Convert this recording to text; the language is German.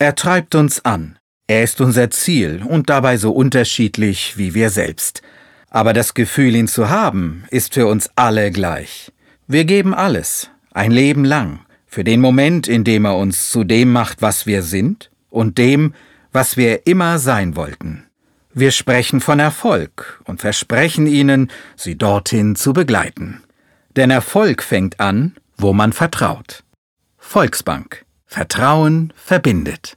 Er treibt uns an. Er ist unser Ziel und dabei so unterschiedlich wie wir selbst. Aber das Gefühl, ihn zu haben, ist für uns alle gleich. Wir geben alles, ein Leben lang, für den Moment, in dem er uns zu dem macht, was wir sind und dem, was wir immer sein wollten. Wir sprechen von Erfolg und versprechen ihnen, sie dorthin zu begleiten. Denn Erfolg fängt an, wo man vertraut. Volksbank. Vertrauen verbindet.